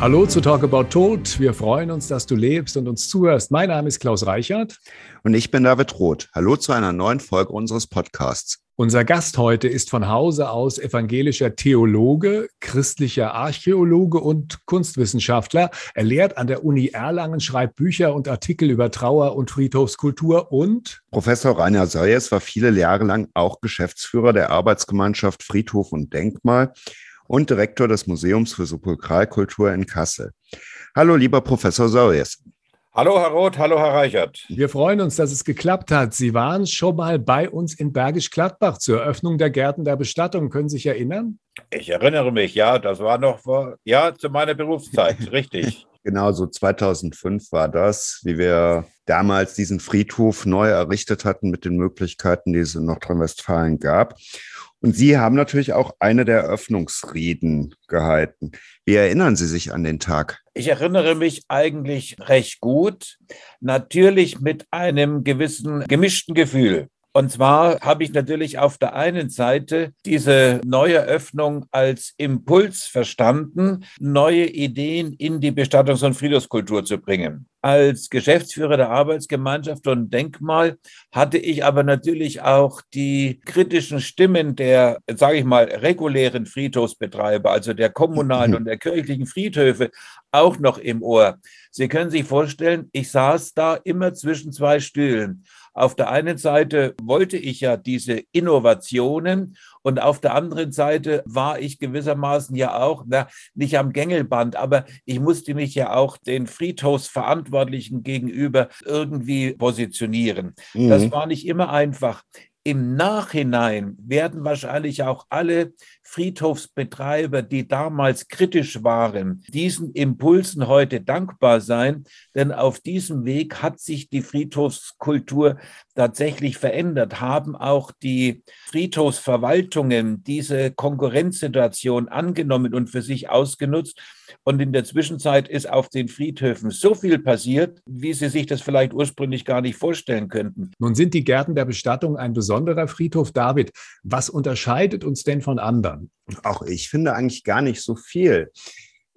Hallo zu Talk About Tod. Wir freuen uns, dass du lebst und uns zuhörst. Mein Name ist Klaus Reichert. Und ich bin David Roth. Hallo zu einer neuen Folge unseres Podcasts. Unser Gast heute ist von Hause aus evangelischer Theologe, christlicher Archäologe und Kunstwissenschaftler. Er lehrt an der Uni Erlangen, schreibt Bücher und Artikel über Trauer und Friedhofskultur und Professor Rainer Sayes war viele Jahre lang auch Geschäftsführer der Arbeitsgemeinschaft Friedhof und Denkmal und Direktor des Museums für Sepulkralkultur in Kassel. Hallo, lieber Professor Sauriers. Hallo, Herr Roth, hallo, Herr Reichert. Wir freuen uns, dass es geklappt hat. Sie waren schon mal bei uns in Bergisch Gladbach zur Eröffnung der Gärten der Bestattung. Können Sie sich erinnern? Ich erinnere mich, ja, das war noch vor, ja, zu meiner Berufszeit, richtig. Genau, so 2005 war das, wie wir damals diesen Friedhof neu errichtet hatten mit den Möglichkeiten, die es in Nordrhein-Westfalen gab. Und Sie haben natürlich auch eine der Eröffnungsreden gehalten. Wie erinnern Sie sich an den Tag? Ich erinnere mich eigentlich recht gut, natürlich mit einem gewissen gemischten Gefühl. Und zwar habe ich natürlich auf der einen Seite diese neue Öffnung als Impuls verstanden, neue Ideen in die Bestattungs- und Friedhofskultur zu bringen. Als Geschäftsführer der Arbeitsgemeinschaft und Denkmal hatte ich aber natürlich auch die kritischen Stimmen der, sage ich mal, regulären Friedhofsbetreiber, also der kommunalen und der kirchlichen Friedhöfe, auch noch im Ohr. Sie können sich vorstellen, ich saß da immer zwischen zwei Stühlen. Auf der einen Seite wollte ich ja diese Innovationen und auf der anderen Seite war ich gewissermaßen ja auch, na, nicht am Gängelband, aber ich musste mich ja auch den Friedhofsverantwortlichen gegenüber irgendwie positionieren. Mhm. Das war nicht immer einfach. Im Nachhinein werden wahrscheinlich auch alle Friedhofsbetreiber, die damals kritisch waren, diesen Impulsen heute dankbar sein, denn auf diesem Weg hat sich die Friedhofskultur tatsächlich verändert, haben auch die Friedhofsverwaltungen diese Konkurrenzsituation angenommen und für sich ausgenutzt. Und in der Zwischenzeit ist auf den Friedhöfen so viel passiert, wie Sie sich das vielleicht ursprünglich gar nicht vorstellen könnten. Nun sind die Gärten der Bestattung ein besonderer Friedhof. David, was unterscheidet uns denn von anderen? Auch ich finde eigentlich gar nicht so viel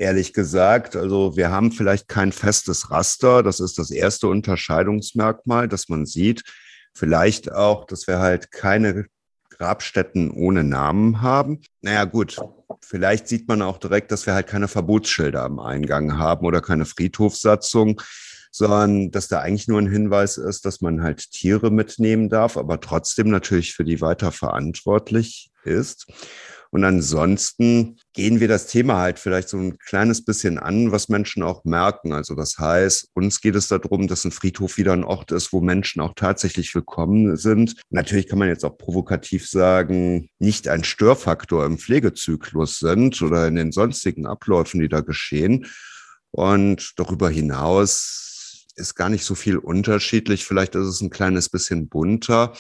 ehrlich gesagt. Also wir haben vielleicht kein festes Raster. Das ist das erste Unterscheidungsmerkmal, das man sieht. Vielleicht auch, dass wir halt keine Grabstätten ohne Namen haben. Naja, gut. Vielleicht sieht man auch direkt, dass wir halt keine Verbotsschilder am Eingang haben oder keine Friedhofssatzung, sondern dass da eigentlich nur ein Hinweis ist, dass man halt Tiere mitnehmen darf, aber trotzdem natürlich für die weiter verantwortlich ist. Und ansonsten gehen wir das Thema halt vielleicht so ein kleines bisschen an, was Menschen auch merken. Also das heißt, uns geht es darum, dass ein Friedhof wieder ein Ort ist, wo Menschen auch tatsächlich willkommen sind. Natürlich kann man jetzt auch provokativ sagen, nicht ein Störfaktor im Pflegezyklus sind oder in den sonstigen Abläufen, die da geschehen. Und darüber hinaus ist gar nicht so viel unterschiedlich. Vielleicht ist es ein kleines bisschen bunter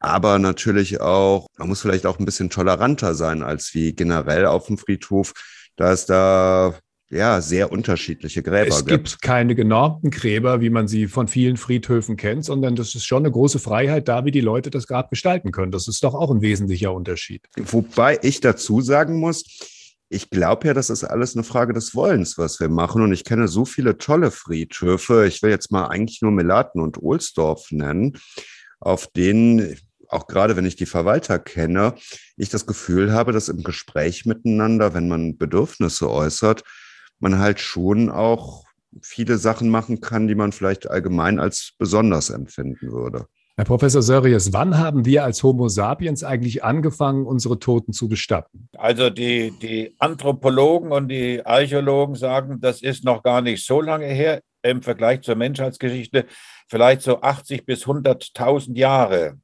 aber natürlich auch, man muss vielleicht auch ein bisschen toleranter sein als wie generell auf dem Friedhof, da es da ja sehr unterschiedliche Gräber es gibt. Es gibt keine genormten Gräber, wie man sie von vielen Friedhöfen kennt, sondern das ist schon eine große Freiheit da, wie die Leute das Grab gestalten können. Das ist doch auch ein wesentlicher Unterschied. Wobei ich dazu sagen muss, ich glaube ja, das ist alles eine Frage des Wollens, was wir machen. Und ich kenne so viele tolle Friedhöfe. Ich will jetzt mal eigentlich nur Melaten und Ohlsdorf nennen, auf denen auch gerade wenn ich die Verwalter kenne, ich das Gefühl habe, dass im Gespräch miteinander, wenn man Bedürfnisse äußert, man halt schon auch viele Sachen machen kann, die man vielleicht allgemein als besonders empfinden würde. Herr Professor Sörries, wann haben wir als Homo sapiens eigentlich angefangen, unsere Toten zu bestatten? Also die, die Anthropologen und die Archäologen sagen, das ist noch gar nicht so lange her im Vergleich zur Menschheitsgeschichte, vielleicht so 80 bis 100.000 Jahre.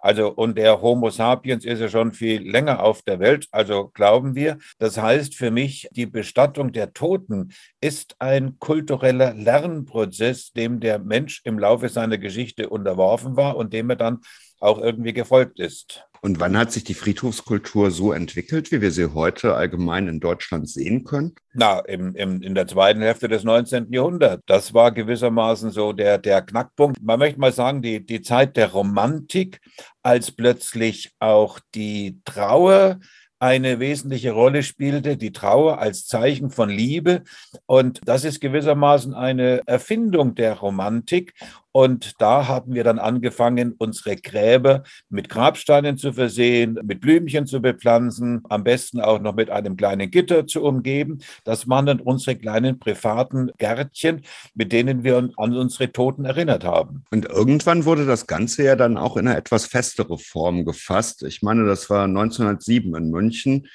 Also, und der Homo sapiens ist ja schon viel länger auf der Welt, also glauben wir. Das heißt für mich, die Bestattung der Toten ist ein kultureller Lernprozess, dem der Mensch im Laufe seiner Geschichte unterworfen war und dem er dann auch irgendwie gefolgt ist. Und wann hat sich die Friedhofskultur so entwickelt, wie wir sie heute allgemein in Deutschland sehen können? Na, im, im, in der zweiten Hälfte des 19. Jahrhunderts. Das war gewissermaßen so der, der Knackpunkt. Man möchte mal sagen, die, die Zeit der Romantik, als plötzlich auch die Trauer eine wesentliche Rolle spielte, die Trauer als Zeichen von Liebe. Und das ist gewissermaßen eine Erfindung der Romantik. Und da haben wir dann angefangen, unsere Gräber mit Grabsteinen zu versehen, mit Blümchen zu bepflanzen, am besten auch noch mit einem kleinen Gitter zu umgeben. Das waren dann unsere kleinen privaten Gärtchen, mit denen wir an unsere Toten erinnert haben. Und irgendwann wurde das Ganze ja dann auch in eine etwas festere Form gefasst. Ich meine, das war 1907 in München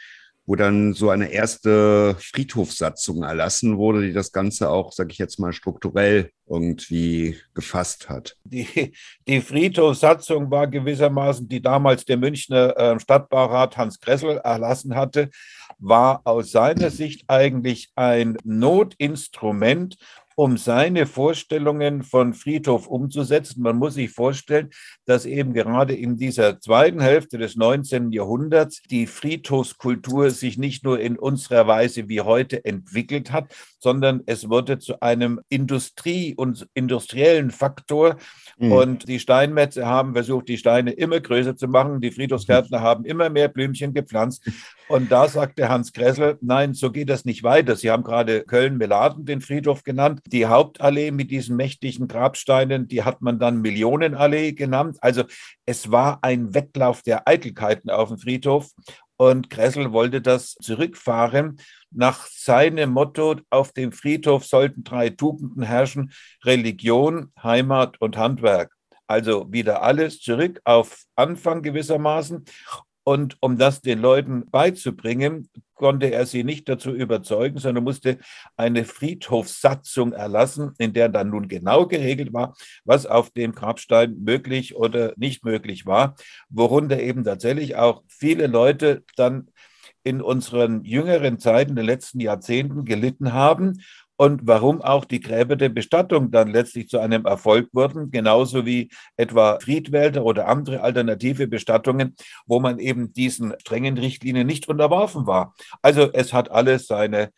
wo dann so eine erste Friedhofssatzung erlassen wurde, die das Ganze auch, sage ich jetzt mal, strukturell irgendwie gefasst hat. Die, die Friedhofssatzung war gewissermaßen, die damals der Münchner äh, Stadtbaurat Hans Kressel erlassen hatte, war aus seiner Sicht eigentlich ein Notinstrument, um seine Vorstellungen von Friedhof umzusetzen. Man muss sich vorstellen, dass eben gerade in dieser zweiten Hälfte des 19. Jahrhunderts die Friedhofskultur sich nicht nur in unserer Weise wie heute entwickelt hat, sondern es wurde zu einem Industrie- und industriellen Faktor. Mhm. Und die Steinmetze haben versucht, die Steine immer größer zu machen. Die Friedhofsgärtner haben immer mehr Blümchen gepflanzt. Und da sagte Hans Kressel, nein, so geht das nicht weiter. Sie haben gerade Köln-Meladen den Friedhof genannt. Die Hauptallee mit diesen mächtigen Grabsteinen, die hat man dann Millionenallee genannt. Also es war ein Wettlauf der Eitelkeiten auf dem Friedhof. Und Kressel wollte das zurückfahren nach seinem Motto, auf dem Friedhof sollten drei Tugenden herrschen, Religion, Heimat und Handwerk. Also wieder alles zurück auf Anfang gewissermaßen. Und um das den Leuten beizubringen, konnte er sie nicht dazu überzeugen, sondern musste eine Friedhofssatzung erlassen, in der dann nun genau geregelt war, was auf dem Grabstein möglich oder nicht möglich war, worunter eben tatsächlich auch viele Leute dann in unseren jüngeren Zeiten, in den letzten Jahrzehnten gelitten haben und warum auch die Gräber der Bestattung dann letztlich zu einem Erfolg wurden, genauso wie etwa Friedwälder oder andere alternative Bestattungen, wo man eben diesen strengen Richtlinien nicht unterworfen war. Also es hat alles seine,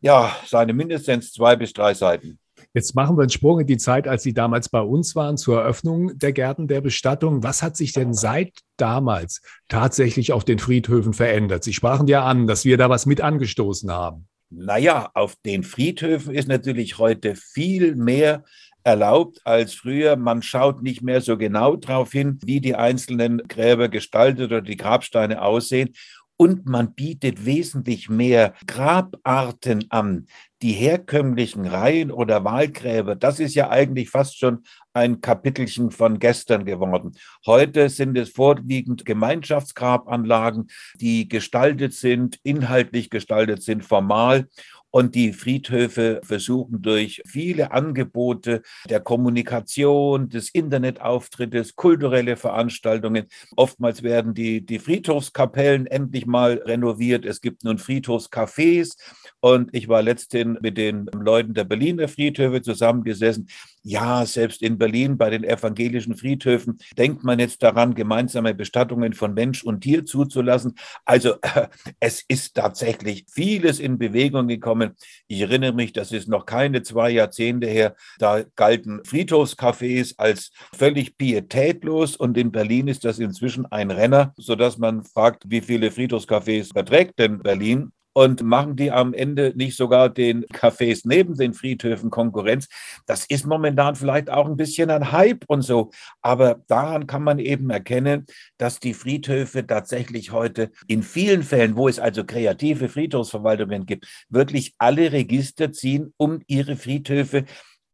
ja, seine mindestens zwei bis drei Seiten. Jetzt machen wir einen Sprung in die Zeit, als Sie damals bei uns waren zur Eröffnung der Gärten der Bestattung. Was hat sich denn seit damals tatsächlich auf den Friedhöfen verändert? Sie sprachen ja an, dass wir da was mit angestoßen haben. Naja, auf den Friedhöfen ist natürlich heute viel mehr erlaubt als früher. Man schaut nicht mehr so genau darauf hin, wie die einzelnen Gräber gestaltet oder die Grabsteine aussehen. Und man bietet wesentlich mehr Grabarten an. Die herkömmlichen Reihen oder Wahlgräber, das ist ja eigentlich fast schon ein Kapitelchen von gestern geworden. Heute sind es vorwiegend Gemeinschaftsgrabanlagen, die gestaltet sind, inhaltlich gestaltet sind, formal und die Friedhöfe versuchen durch viele Angebote der Kommunikation, des Internetauftrittes, kulturelle Veranstaltungen. Oftmals werden die, die Friedhofskapellen endlich mal renoviert. Es gibt nun Friedhofscafés. Und ich war letztens mit den Leuten der Berliner Friedhöfe zusammengesessen. Ja, selbst in Berlin bei den evangelischen Friedhöfen denkt man jetzt daran, gemeinsame Bestattungen von Mensch und Tier zuzulassen. Also äh, es ist tatsächlich vieles in Bewegung gekommen. Ich erinnere mich, das ist noch keine zwei Jahrzehnte her, da galten Friedhofscafés als völlig pietätlos und in Berlin ist das inzwischen ein Renner, sodass man fragt, wie viele Friedhofscafés verträgt denn Berlin? Und machen die am Ende nicht sogar den Cafés neben den Friedhöfen Konkurrenz. Das ist momentan vielleicht auch ein bisschen ein Hype und so. Aber daran kann man eben erkennen, dass die Friedhöfe tatsächlich heute in vielen Fällen, wo es also kreative Friedhofsverwaltungen gibt, wirklich alle Register ziehen, um ihre Friedhöfe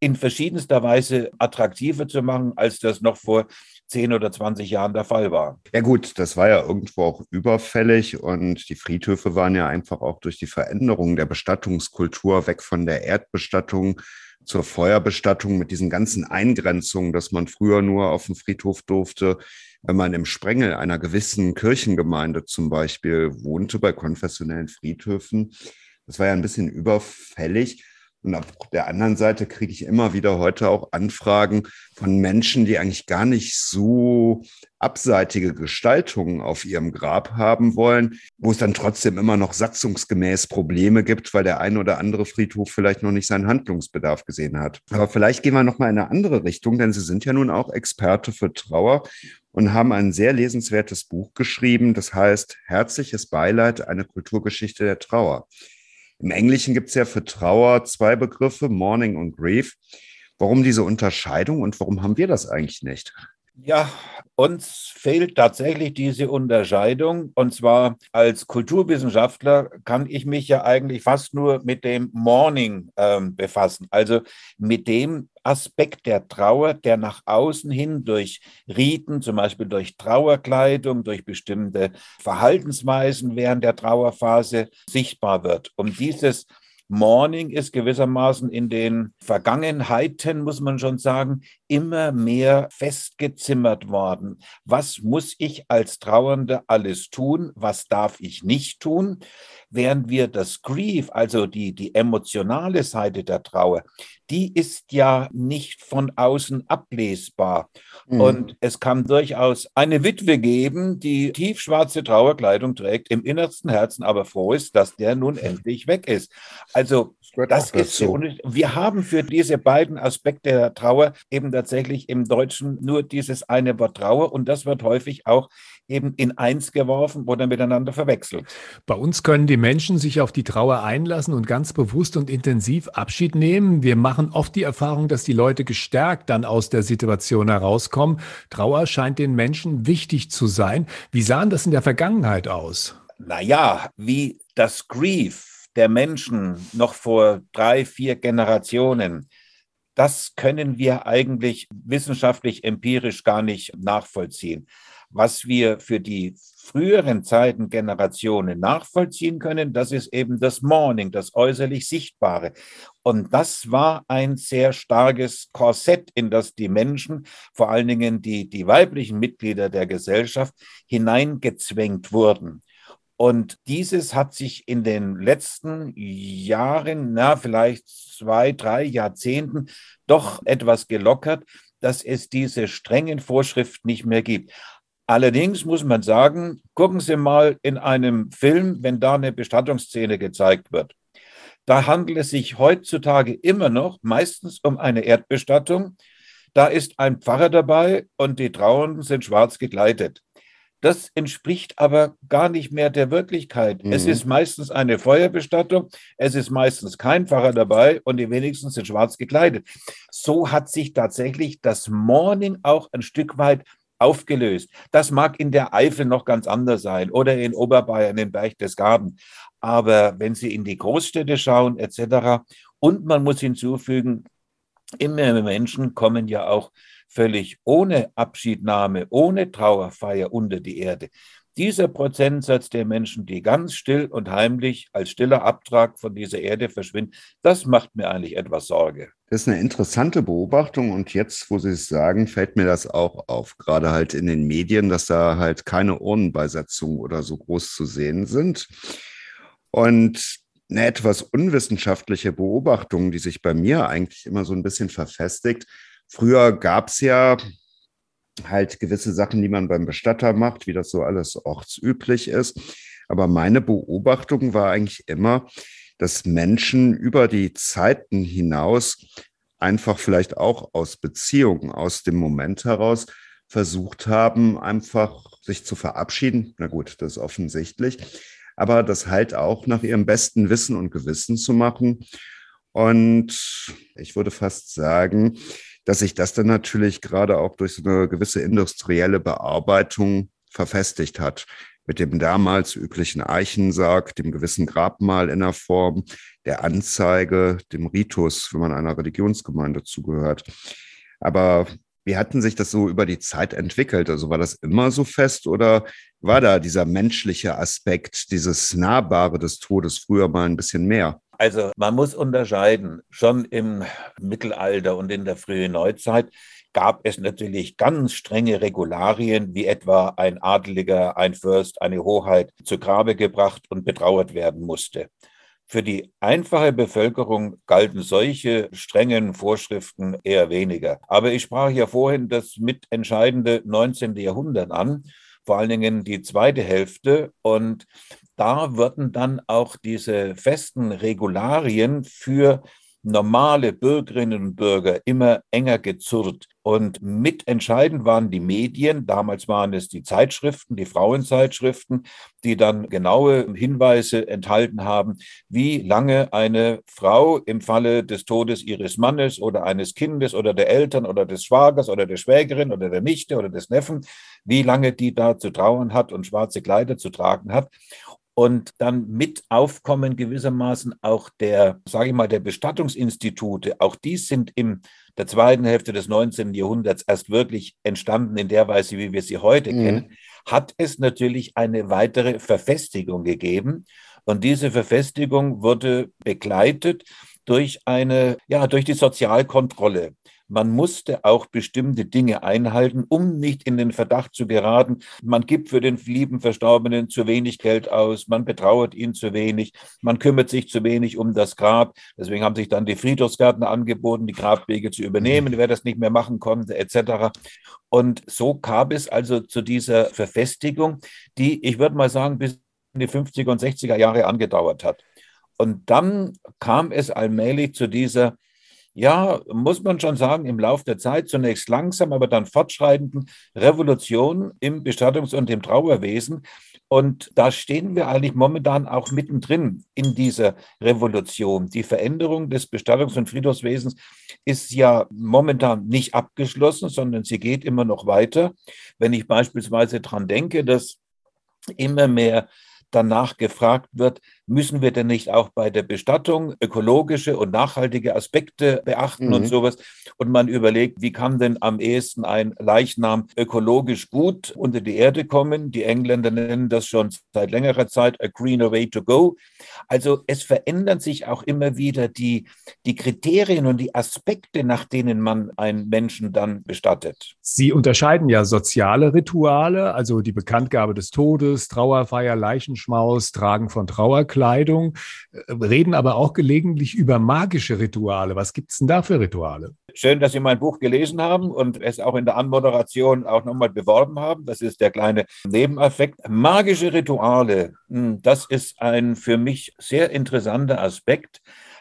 in verschiedenster Weise attraktiver zu machen, als das noch vor 10 oder 20 Jahren der Fall war. Ja gut, das war ja irgendwo auch überfällig und die Friedhöfe waren ja einfach auch durch die Veränderung der Bestattungskultur weg von der Erdbestattung zur Feuerbestattung mit diesen ganzen Eingrenzungen, dass man früher nur auf dem Friedhof durfte, wenn man im Sprengel einer gewissen Kirchengemeinde zum Beispiel wohnte, bei konfessionellen Friedhöfen. Das war ja ein bisschen überfällig. Und auf der anderen Seite kriege ich immer wieder heute auch Anfragen von Menschen, die eigentlich gar nicht so abseitige Gestaltungen auf ihrem Grab haben wollen, wo es dann trotzdem immer noch satzungsgemäß Probleme gibt, weil der ein oder andere Friedhof vielleicht noch nicht seinen Handlungsbedarf gesehen hat. Aber vielleicht gehen wir noch mal in eine andere Richtung, denn Sie sind ja nun auch Experte für Trauer und haben ein sehr lesenswertes Buch geschrieben, das heißt Herzliches Beileid, eine Kulturgeschichte der Trauer. Im Englischen gibt es ja für Trauer zwei Begriffe, Mourning und Grief. Warum diese Unterscheidung und warum haben wir das eigentlich nicht? Ja, uns fehlt tatsächlich diese Unterscheidung. Und zwar als Kulturwissenschaftler kann ich mich ja eigentlich fast nur mit dem Mourning ähm, befassen, also mit dem Aspekt der Trauer, der nach außen hin durch Riten, zum Beispiel durch Trauerkleidung, durch bestimmte Verhaltensweisen während der Trauerphase sichtbar wird. Um dieses Morning ist gewissermaßen in den Vergangenheiten, muss man schon sagen, immer mehr festgezimmert worden. Was muss ich als Trauernde alles tun? Was darf ich nicht tun? Während wir das Grief, also die, die emotionale Seite der Trauer, die ist ja nicht von außen ablesbar. Mhm. Und es kann durchaus eine Witwe geben, die tiefschwarze Trauerkleidung trägt, im innersten Herzen aber froh ist, dass der nun endlich weg ist. Also das ist so. Wir haben für diese beiden Aspekte der Trauer eben tatsächlich im Deutschen nur dieses eine Wort Trauer und das wird häufig auch eben in eins geworfen oder miteinander verwechselt. Bei uns können die Menschen sich auf die Trauer einlassen und ganz bewusst und intensiv Abschied nehmen. Wir machen oft die Erfahrung, dass die Leute gestärkt dann aus der Situation herauskommen. Trauer scheint den Menschen wichtig zu sein. Wie sahen das in der Vergangenheit aus? Naja, wie das Grief der Menschen noch vor drei, vier Generationen das können wir eigentlich wissenschaftlich empirisch gar nicht nachvollziehen. Was wir für die früheren Zeiten, Generationen nachvollziehen können, das ist eben das Morning, das äußerlich Sichtbare. Und das war ein sehr starkes Korsett, in das die Menschen, vor allen Dingen die, die weiblichen Mitglieder der Gesellschaft, hineingezwängt wurden. Und dieses hat sich in den letzten Jahren, na, vielleicht zwei, drei Jahrzehnten doch etwas gelockert, dass es diese strengen Vorschriften nicht mehr gibt. Allerdings muss man sagen, gucken Sie mal in einem Film, wenn da eine Bestattungsszene gezeigt wird. Da handelt es sich heutzutage immer noch meistens um eine Erdbestattung. Da ist ein Pfarrer dabei und die Trauernden sind schwarz gekleidet. Das entspricht aber gar nicht mehr der Wirklichkeit. Mhm. Es ist meistens eine Feuerbestattung, es ist meistens kein Pfarrer dabei und die wenigsten sind schwarz gekleidet. So hat sich tatsächlich das Morning auch ein Stück weit aufgelöst. Das mag in der Eifel noch ganz anders sein oder in Oberbayern, in Berchtesgaden. Aber wenn Sie in die Großstädte schauen etc. und man muss hinzufügen, immer mehr Menschen kommen ja auch völlig ohne Abschiednahme, ohne Trauerfeier unter die Erde. Dieser Prozentsatz der Menschen, die ganz still und heimlich als stiller Abtrag von dieser Erde verschwinden, das macht mir eigentlich etwas Sorge. Das ist eine interessante Beobachtung und jetzt, wo Sie es sagen, fällt mir das auch auf, gerade halt in den Medien, dass da halt keine Urnenbeisetzungen oder so groß zu sehen sind. Und eine etwas unwissenschaftliche Beobachtung, die sich bei mir eigentlich immer so ein bisschen verfestigt. Früher gab es ja halt gewisse Sachen, die man beim Bestatter macht, wie das so alles ortsüblich ist. Aber meine Beobachtung war eigentlich immer, dass Menschen über die Zeiten hinaus einfach vielleicht auch aus Beziehungen, aus dem Moment heraus versucht haben, einfach sich zu verabschieden. Na gut, das ist offensichtlich. Aber das halt auch nach ihrem besten Wissen und Gewissen zu machen. Und ich würde fast sagen, dass sich das dann natürlich gerade auch durch so eine gewisse industrielle Bearbeitung verfestigt hat. Mit dem damals üblichen Eichensarg, dem gewissen Grabmal in der Form, der Anzeige, dem Ritus, wenn man einer Religionsgemeinde zugehört. Aber wie hatten sich das so über die Zeit entwickelt? Also war das immer so fest oder war da dieser menschliche Aspekt, dieses Nahbare des Todes früher mal ein bisschen mehr? Also man muss unterscheiden. Schon im Mittelalter und in der frühen Neuzeit gab es natürlich ganz strenge Regularien, wie etwa ein Adeliger, ein Fürst, eine Hoheit zu Grabe gebracht und betrauert werden musste. Für die einfache Bevölkerung galten solche strengen Vorschriften eher weniger. Aber ich sprach ja vorhin das mitentscheidende 19. Jahrhundert an, vor allen Dingen die zweite Hälfte. Und da wurden dann auch diese festen Regularien für normale Bürgerinnen und Bürger immer enger gezurrt. Und mitentscheidend waren die Medien. Damals waren es die Zeitschriften, die Frauenzeitschriften, die dann genaue Hinweise enthalten haben, wie lange eine Frau im Falle des Todes ihres Mannes oder eines Kindes oder der Eltern oder des Schwagers oder der Schwägerin oder der Nichte oder des Neffen, wie lange die da zu trauern hat und schwarze Kleider zu tragen hat und dann mit Aufkommen gewissermaßen auch der, sage ich mal, der Bestattungsinstitute, auch die sind in der zweiten Hälfte des 19. Jahrhunderts erst wirklich entstanden in der Weise, wie wir sie heute mhm. kennen, hat es natürlich eine weitere Verfestigung gegeben. Und diese Verfestigung wurde begleitet durch eine, ja, durch die Sozialkontrolle man musste auch bestimmte Dinge einhalten, um nicht in den Verdacht zu geraten, man gibt für den lieben Verstorbenen zu wenig Geld aus, man betrauert ihn zu wenig, man kümmert sich zu wenig um das Grab. Deswegen haben sich dann die Friedhofsgärtner angeboten, die Grabwege zu übernehmen, wer das nicht mehr machen konnte, etc. Und so kam es also zu dieser Verfestigung, die, ich würde mal sagen, bis in die 50er und 60er Jahre angedauert hat. Und dann kam es allmählich zu dieser ja, muss man schon sagen, im Laufe der Zeit zunächst langsam, aber dann fortschreitenden Revolution im Bestattungs- und im Trauerwesen. Und da stehen wir eigentlich momentan auch mittendrin in dieser Revolution. Die Veränderung des Bestattungs- und Friedhofswesens ist ja momentan nicht abgeschlossen, sondern sie geht immer noch weiter. Wenn ich beispielsweise daran denke, dass immer mehr danach gefragt wird, müssen wir denn nicht auch bei der Bestattung ökologische und nachhaltige Aspekte beachten mhm. und sowas? Und man überlegt, wie kann denn am ehesten ein Leichnam ökologisch gut unter die Erde kommen? Die Engländer nennen das schon seit längerer Zeit a greener way to go. Also es verändern sich auch immer wieder die, die Kriterien und die Aspekte, nach denen man einen Menschen dann bestattet. Sie unterscheiden ja soziale Rituale, also die Bekanntgabe des Todes, Trauerfeier, Leichenschmaus, Tragen von Trauerkleidern. Kleidung, äh, reden aber auch gelegentlich über magische Rituale. Was gibt es denn da für Rituale? Schön, dass Sie mein Buch gelesen haben und es auch in der Anmoderation auch nochmal beworben haben. Das ist der kleine Nebeneffekt. Magische Rituale, hm, das ist ein für mich sehr interessanter Aspekt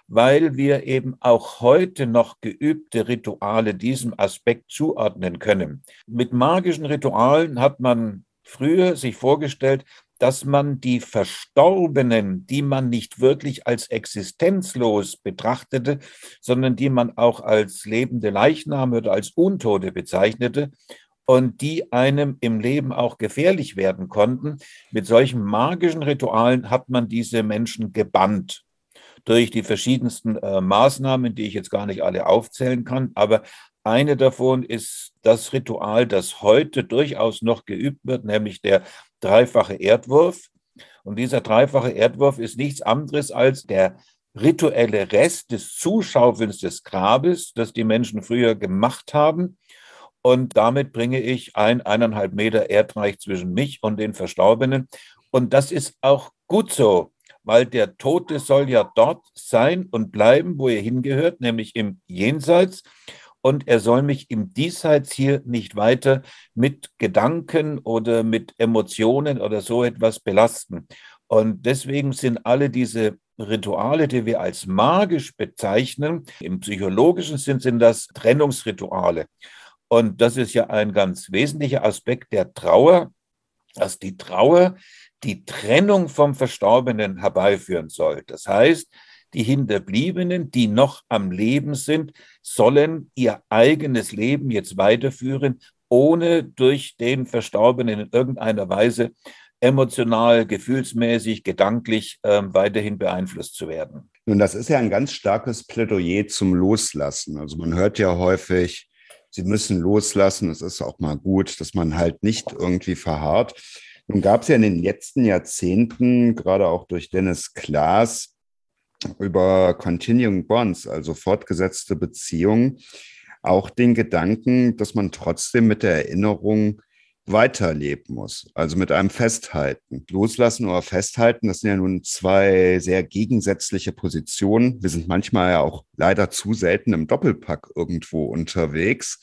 weil wir eben auch heute noch geübte Rituale diesem Aspekt zuordnen können. Mit magischen Ritualen hat man früher sich vorgestellt, dass man die Verstorbenen, die man nicht wirklich als existenzlos betrachtete, sondern die man auch als lebende Leichname oder als Untote bezeichnete und die einem im Leben auch gefährlich werden konnten. Mit solchen magischen Ritualen hat man diese Menschen gebannt durch die verschiedensten äh, Maßnahmen, die ich jetzt gar nicht alle aufzählen kann. Aber eine davon ist das Ritual, das heute durchaus noch geübt wird, nämlich der dreifache Erdwurf. Und dieser dreifache Erdwurf ist nichts anderes als der rituelle Rest des Zuschaufelns des Grabes, das die Menschen früher gemacht haben. Und damit bringe ich ein, eineinhalb Meter Erdreich zwischen mich und den Verstorbenen. Und das ist auch gut so, weil der Tote soll ja dort sein und bleiben, wo er hingehört, nämlich im Jenseits und er soll mich im Diesseits hier nicht weiter mit Gedanken oder mit Emotionen oder so etwas belasten. Und deswegen sind alle diese Rituale, die wir als magisch bezeichnen, im psychologischen Sinn sind das Trennungsrituale. Und das ist ja ein ganz wesentlicher Aspekt der Trauer, dass die Trauer die Trennung vom Verstorbenen herbeiführen soll. Das heißt, die Hinterbliebenen, die noch am Leben sind, sollen ihr eigenes Leben jetzt weiterführen, ohne durch den Verstorbenen in irgendeiner Weise emotional, gefühlsmäßig, gedanklich äh, weiterhin beeinflusst zu werden. Nun, das ist ja ein ganz starkes Plädoyer zum Loslassen. Also man hört ja häufig, sie müssen loslassen. Es ist auch mal gut, dass man halt nicht irgendwie verharrt. Nun gab es ja in den letzten Jahrzehnten, gerade auch durch Dennis Klaas, über Continuing Bonds, also fortgesetzte Beziehungen, auch den Gedanken, dass man trotzdem mit der Erinnerung weiterleben muss, also mit einem Festhalten. Loslassen oder Festhalten, das sind ja nun zwei sehr gegensätzliche Positionen. Wir sind manchmal ja auch leider zu selten im Doppelpack irgendwo unterwegs.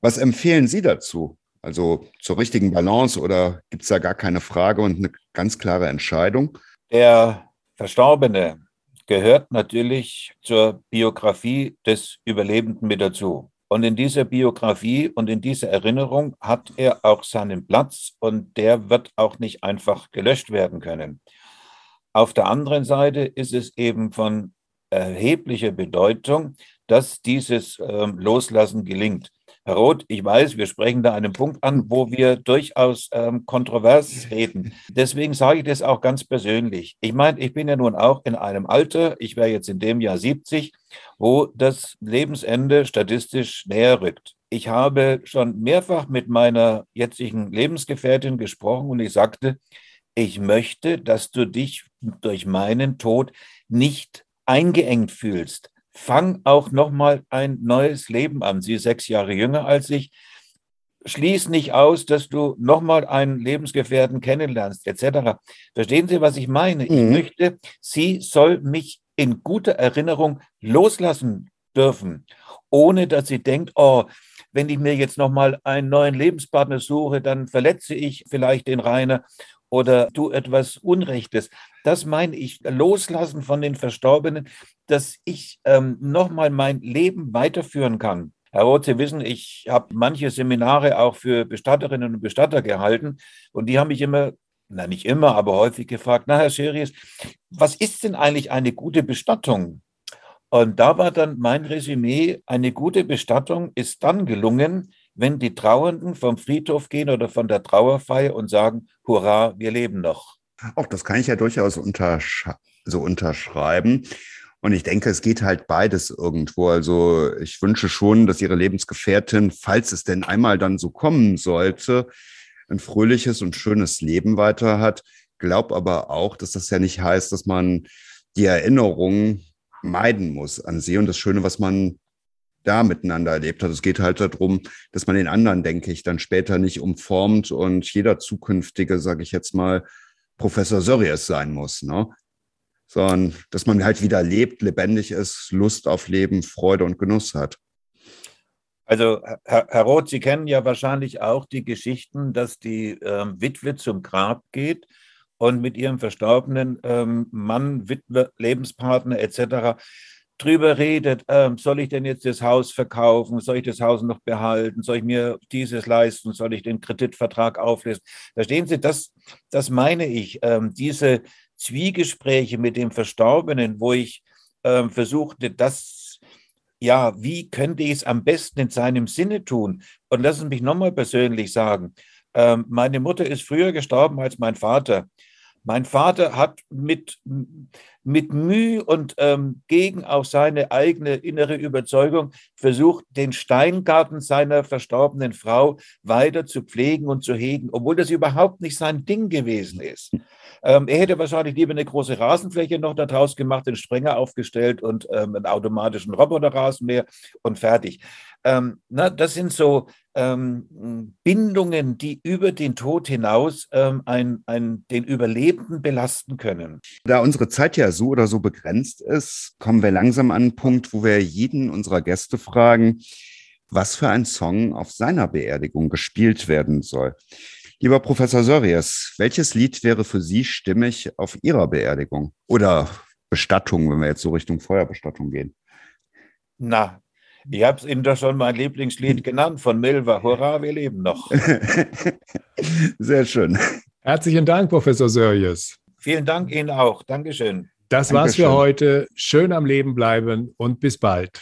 Was empfehlen Sie dazu? Also zur richtigen Balance oder gibt es da gar keine Frage und eine ganz klare Entscheidung? Der Verstorbene gehört natürlich zur Biografie des Überlebenden mit dazu. Und in dieser Biografie und in dieser Erinnerung hat er auch seinen Platz und der wird auch nicht einfach gelöscht werden können. Auf der anderen Seite ist es eben von erheblicher Bedeutung, dass dieses äh, Loslassen gelingt. Herr Roth, ich weiß, wir sprechen da einen Punkt an, wo wir durchaus ähm, kontrovers reden. Deswegen sage ich das auch ganz persönlich. Ich meine, ich bin ja nun auch in einem Alter, ich wäre jetzt in dem Jahr 70, wo das Lebensende statistisch näher rückt. Ich habe schon mehrfach mit meiner jetzigen Lebensgefährtin gesprochen und ich sagte, ich möchte, dass du dich durch meinen Tod nicht eingeengt fühlst fang auch noch mal ein neues Leben an. Sie ist sechs Jahre jünger als ich. Schließ nicht aus, dass du noch mal einen Lebensgefährten kennenlernst, etc. Verstehen Sie, was ich meine? Mhm. Ich möchte, sie soll mich in guter Erinnerung loslassen dürfen, ohne dass sie denkt, oh, wenn ich mir jetzt noch mal einen neuen Lebenspartner suche, dann verletze ich vielleicht den Rainer oder tu etwas Unrechtes. Das meine ich, loslassen von den Verstorbenen, dass ich ähm, nochmal mein Leben weiterführen kann. Herr Roth, Sie wissen, ich habe manche Seminare auch für Bestatterinnen und Bestatter gehalten und die haben mich immer, na nicht immer, aber häufig gefragt, na Herr Scheries, was ist denn eigentlich eine gute Bestattung? Und da war dann mein Resümee, eine gute Bestattung ist dann gelungen, wenn die Trauernden vom Friedhof gehen oder von der Trauerfeier und sagen, hurra, wir leben noch. Auch das kann ich ja durchaus untersch so unterschreiben. Und ich denke, es geht halt beides irgendwo. Also ich wünsche schon, dass Ihre Lebensgefährtin, falls es denn einmal dann so kommen sollte, ein fröhliches und schönes Leben weiter hat. Glaub aber auch, dass das ja nicht heißt, dass man die Erinnerung meiden muss an sie und das Schöne, was man da miteinander erlebt hat. Es geht halt darum, dass man den anderen, denke ich, dann später nicht umformt und jeder zukünftige, sage ich jetzt mal, Professor Sörries sein muss, ne? sondern dass man halt wieder lebt, lebendig ist, Lust auf Leben, Freude und Genuss hat. Also, Herr, Herr Roth, Sie kennen ja wahrscheinlich auch die Geschichten, dass die ähm, Witwe zum Grab geht und mit ihrem verstorbenen ähm, Mann, Witwe, Lebenspartner etc drüber redet, ähm, soll ich denn jetzt das Haus verkaufen, soll ich das Haus noch behalten, soll ich mir dieses leisten, soll ich den Kreditvertrag auflösen. Verstehen Sie, das, das meine ich, ähm, diese Zwiegespräche mit dem Verstorbenen, wo ich ähm, versuchte, das, ja, wie könnte ich es am besten in seinem Sinne tun? Und lassen Sie mich nochmal persönlich sagen, ähm, meine Mutter ist früher gestorben als mein Vater. Mein Vater hat mit, mit Mühe und ähm, gegen auch seine eigene innere Überzeugung versucht, den Steingarten seiner verstorbenen Frau weiter zu pflegen und zu hegen, obwohl das überhaupt nicht sein Ding gewesen ist. Ähm, er hätte wahrscheinlich lieber eine große Rasenfläche noch daraus gemacht, den Sprenger aufgestellt und ähm, einen automatischen Roboterrasenmäher und fertig. Ähm, na, das sind so ähm, Bindungen, die über den Tod hinaus ähm, ein, ein, den Überlebenden belasten können. Da unsere Zeit ja so oder so begrenzt ist, kommen wir langsam an einen Punkt, wo wir jeden unserer Gäste fragen, was für ein Song auf seiner Beerdigung gespielt werden soll. Lieber Professor Sörries, welches Lied wäre für Sie stimmig auf Ihrer Beerdigung oder Bestattung, wenn wir jetzt so Richtung Feuerbestattung gehen? Na, ich habe es Ihnen doch schon mein Lieblingslied genannt von Milva. Hurra, wir leben noch. Sehr schön. Herzlichen Dank, Professor Sörjes. Vielen Dank Ihnen auch. Dankeschön. Das Dankeschön. war's für heute. Schön am Leben bleiben und bis bald.